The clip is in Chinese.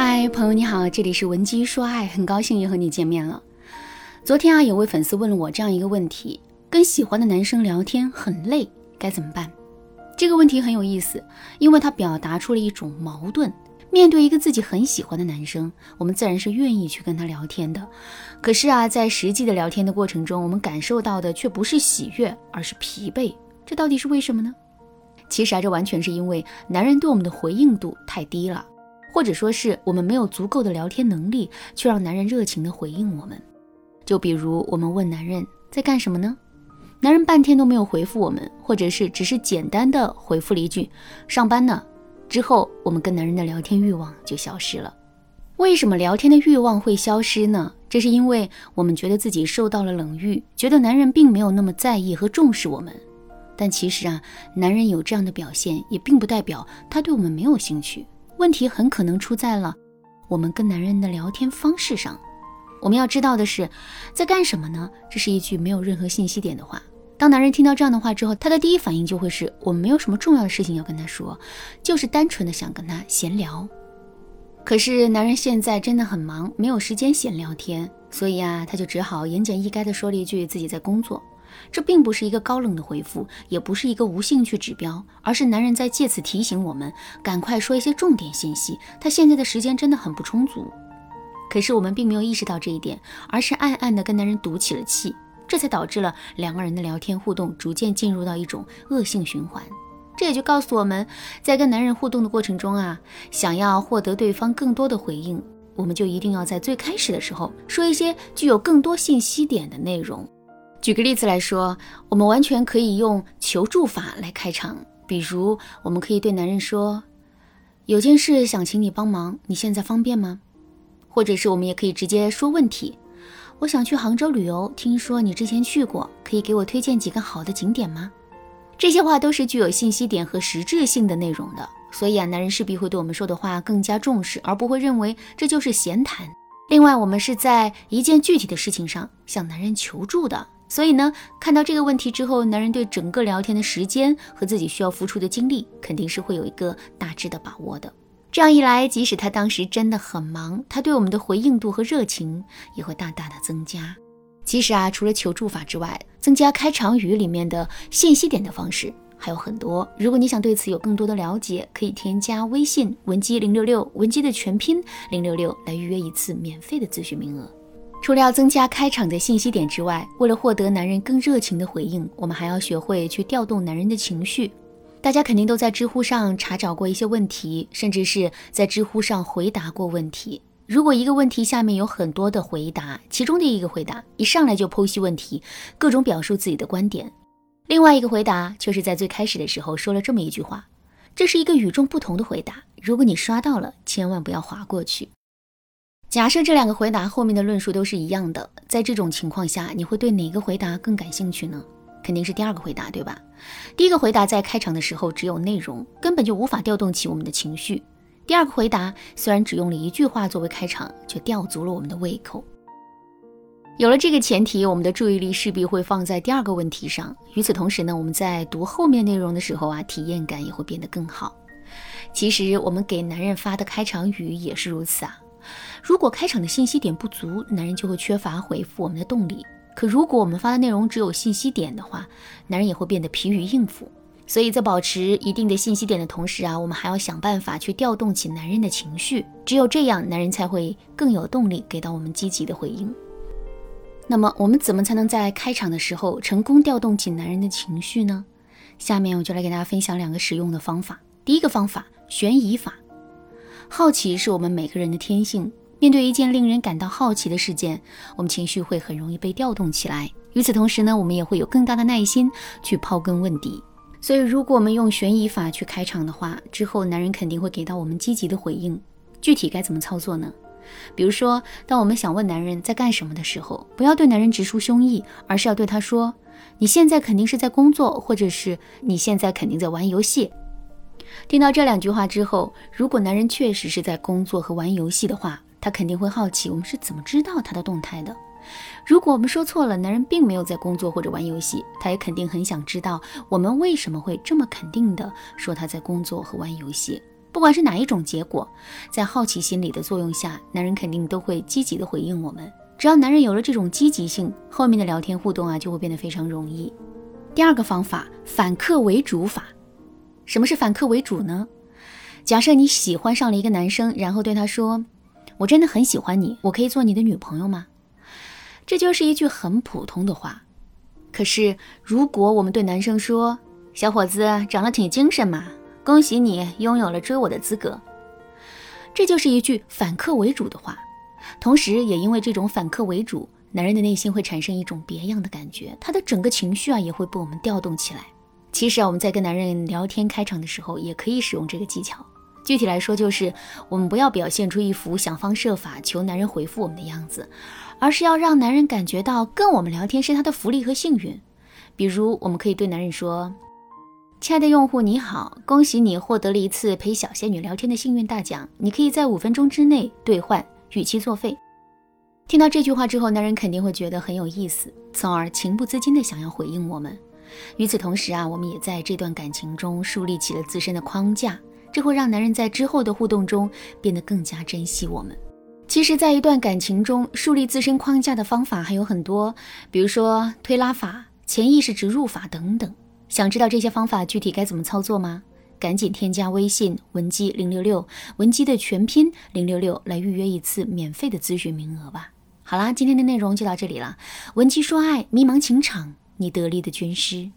嗨，朋友你好，这里是文姬说爱，很高兴又和你见面了。昨天啊，有位粉丝问了我这样一个问题：跟喜欢的男生聊天很累，该怎么办？这个问题很有意思，因为它表达出了一种矛盾。面对一个自己很喜欢的男生，我们自然是愿意去跟他聊天的。可是啊，在实际的聊天的过程中，我们感受到的却不是喜悦，而是疲惫。这到底是为什么呢？其实啊，这完全是因为男人对我们的回应度太低了，或者说是我们没有足够的聊天能力，去让男人热情的回应我们。就比如我们问男人在干什么呢？男人半天都没有回复我们，或者是只是简单的回复了一句上班呢。之后，我们跟男人的聊天欲望就消失了。为什么聊天的欲望会消失呢？这是因为我们觉得自己受到了冷遇，觉得男人并没有那么在意和重视我们。但其实啊，男人有这样的表现，也并不代表他对我们没有兴趣。问题很可能出在了我们跟男人的聊天方式上。我们要知道的是，在干什么呢？这是一句没有任何信息点的话。当男人听到这样的话之后，他的第一反应就会是我们没有什么重要的事情要跟他说，就是单纯的想跟他闲聊。可是男人现在真的很忙，没有时间闲聊天，所以啊，他就只好言简意赅的说了一句自己在工作。这并不是一个高冷的回复，也不是一个无兴趣指标，而是男人在借此提醒我们赶快说一些重点信息。他现在的时间真的很不充足。可是我们并没有意识到这一点，而是暗暗的跟男人赌起了气。这才导致了两个人的聊天互动逐渐进入到一种恶性循环。这也就告诉我们，在跟男人互动的过程中啊，想要获得对方更多的回应，我们就一定要在最开始的时候说一些具有更多信息点的内容。举个例子来说，我们完全可以用求助法来开场，比如我们可以对男人说：“有件事想请你帮忙，你现在方便吗？”或者是我们也可以直接说问题。我想去杭州旅游，听说你之前去过，可以给我推荐几个好的景点吗？这些话都是具有信息点和实质性的内容的，所以啊，男人势必会对我们说的话更加重视，而不会认为这就是闲谈。另外，我们是在一件具体的事情上向男人求助的，所以呢，看到这个问题之后，男人对整个聊天的时间和自己需要付出的精力，肯定是会有一个大致的把握的。这样一来，即使他当时真的很忙，他对我们的回应度和热情也会大大的增加。其实啊，除了求助法之外，增加开场语里面的信息点的方式还有很多。如果你想对此有更多的了解，可以添加微信文姬零六六，文姬的全拼零六六来预约一次免费的咨询名额。除了要增加开场的信息点之外，为了获得男人更热情的回应，我们还要学会去调动男人的情绪。大家肯定都在知乎上查找过一些问题，甚至是在知乎上回答过问题。如果一个问题下面有很多的回答，其中的一个回答一上来就剖析问题，各种表述自己的观点；另外一个回答却是在最开始的时候说了这么一句话，这是一个与众不同的回答。如果你刷到了，千万不要划过去。假设这两个回答后面的论述都是一样的，在这种情况下，你会对哪个回答更感兴趣呢？肯定是第二个回答，对吧？第一个回答在开场的时候只有内容，根本就无法调动起我们的情绪。第二个回答虽然只用了一句话作为开场，却吊足了我们的胃口。有了这个前提，我们的注意力势必会放在第二个问题上。与此同时呢，我们在读后面内容的时候啊，体验感也会变得更好。其实我们给男人发的开场语也是如此啊。如果开场的信息点不足，男人就会缺乏回复我们的动力。可如果我们发的内容只有信息点的话，男人也会变得疲于应付。所以在保持一定的信息点的同时啊，我们还要想办法去调动起男人的情绪。只有这样，男人才会更有动力给到我们积极的回应。那么我们怎么才能在开场的时候成功调动起男人的情绪呢？下面我就来给大家分享两个实用的方法。第一个方法，悬疑法。好奇是我们每个人的天性。面对一件令人感到好奇的事件，我们情绪会很容易被调动起来。与此同时呢，我们也会有更大的耐心去刨根问底。所以，如果我们用悬疑法去开场的话，之后男人肯定会给到我们积极的回应。具体该怎么操作呢？比如说，当我们想问男人在干什么的时候，不要对男人直抒胸臆，而是要对他说：“你现在肯定是在工作，或者是你现在肯定在玩游戏。”听到这两句话之后，如果男人确实是在工作和玩游戏的话，他肯定会好奇我们是怎么知道他的动态的。如果我们说错了，男人并没有在工作或者玩游戏，他也肯定很想知道我们为什么会这么肯定的说他在工作和玩游戏。不管是哪一种结果，在好奇心理的作用下，男人肯定都会积极的回应我们。只要男人有了这种积极性，后面的聊天互动啊就会变得非常容易。第二个方法，反客为主法。什么是反客为主呢？假设你喜欢上了一个男生，然后对他说：“我真的很喜欢你，我可以做你的女朋友吗？”这就是一句很普通的话。可是如果我们对男生说：“小伙子长得挺精神嘛。”恭喜你拥有了追我的资格，这就是一句反客为主的话。同时，也因为这种反客为主，男人的内心会产生一种别样的感觉，他的整个情绪啊也会被我们调动起来。其实啊，我们在跟男人聊天开场的时候，也可以使用这个技巧。具体来说，就是我们不要表现出一副想方设法求男人回复我们的样子，而是要让男人感觉到跟我们聊天是他的福利和幸运。比如，我们可以对男人说。亲爱的用户，你好，恭喜你获得了一次陪小仙女聊天的幸运大奖，你可以在五分钟之内兑换，逾期作废。听到这句话之后，男人肯定会觉得很有意思，从而情不自禁的想要回应我们。与此同时啊，我们也在这段感情中树立起了自身的框架，这会让男人在之后的互动中变得更加珍惜我们。其实，在一段感情中树立自身框架的方法还有很多，比如说推拉法、潜意识植入法等等。想知道这些方法具体该怎么操作吗？赶紧添加微信文姬零六六，文姬的全拼零六六，来预约一次免费的咨询名额吧。好啦，今天的内容就到这里了。文姬说爱，迷茫情场，你得力的军师。